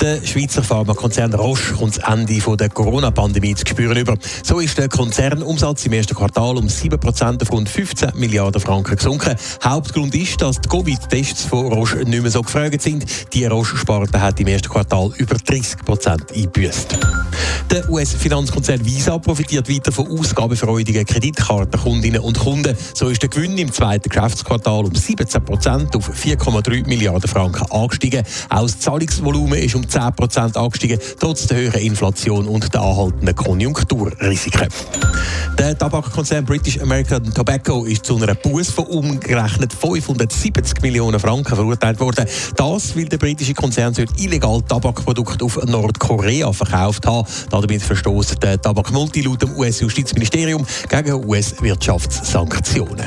Der Schweizer Pharmakonzern Roche kommt das Ende der Corona-Pandemie zu spüren über. So ist der Konzernumsatz im ersten Quartal um 7% auf rund 15 Milliarden Franken gesunken. Hauptgrund ist, dass die Covid-Tests von Roche nicht mehr so gefragt sind. Die Roche-Sparte hat im ersten Quartal über 30% eingebüßt. Der US-Finanzkonzern Visa profitiert weiter von ausgabefreudigen Kreditkartenkundinnen und Kunden. So ist der Gewinn im zweiten Geschäftsquartal um 17% auf 4,3 Milliarden Franken angestiegen. Auch das Zahlungsvolumen ist um 10% angestiegen, trotz der höheren Inflation und der anhaltenden Konjunkturrisiken. Der Tabakkonzern British American Tobacco ist zu einer Buß von umgerechnet 570 Millionen Franken verurteilt worden. Das, weil der britische Konzern illegal Tabakprodukte auf Nordkorea verkauft hat. Damit verstoßt der Tabakmulti laut dem US-Justizministerium gegen US-Wirtschaftssanktionen.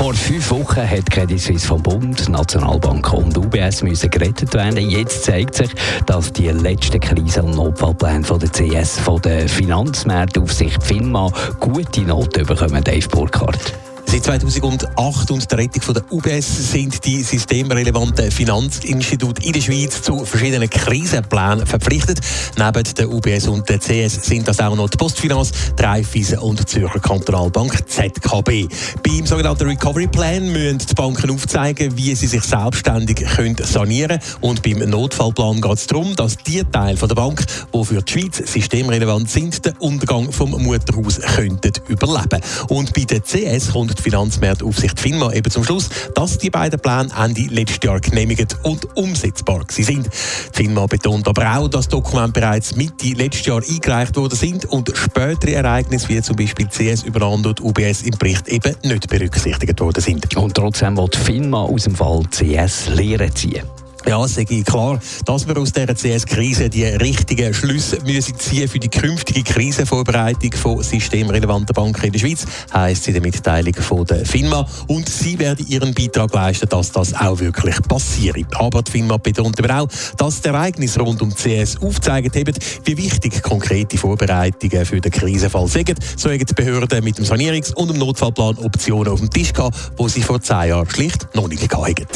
Vor fünf Wochen hat Credit Suisse vom Bund, Nationalbank und UBS müssen gerettet werden. Jetzt zeigt sich, dass die letzten Krise- und Notfallpläne von der CS, von der Finanzmarktaufsicht FINMA, gute Noten bekommen, Dave Burkhardt. Seit 2008 und der Rettung der UBS sind die systemrelevanten Finanzinstitute in der Schweiz zu verschiedenen Krisenplänen verpflichtet. Neben der UBS und der CS sind das auch noch die Postfinanz, die Raiffeisen und die Zürcher Kantonalbank ZKB. Beim sogenannten Recovery Plan müssen die Banken aufzeigen, wie sie sich selbstständig können sanieren können. Und beim Notfallplan geht es darum, dass die Teile der Bank, die für die Schweiz systemrelevant sind, den Untergang vom Mutterhaus könnten überleben. Und bei der CS kommt die Finanzmarktaufsicht FINMA eben zum Schluss, dass die beiden Pläne Ende letztes Jahr genehmigt und umsetzbar sind. Die FINMA betont aber auch, dass Dokumente bereits Mitte letztes Jahr eingereicht worden sind und spätere Ereignisse wie zum Beispiel CS übereinander und UBS im Bericht eben nicht berücksichtigt worden sind. Und trotzdem wird FINMA aus dem Fall CS Lehren ziehen. Ja, es ist klar, dass wir aus dieser CS-Krise die richtigen Schlüsse müssen ziehen für die künftige Krisenvorbereitung von systemrelevanten Banken in der Schweiz, heisst in der Mitteilung von der FINMA. Und sie werden ihren Beitrag leisten, dass das auch wirklich passiert. Aber die FINMA betont aber auch, dass die Ereignisse rund um CS aufgezeigt haben, wie wichtig konkrete Vorbereitungen für den Krisenfall sind. So haben die Behörden mit dem Sanierungs- und dem Notfallplan Optionen auf dem Tisch gehabt, die sie vor zehn Jahren schlicht noch nicht hatten.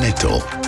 Netto,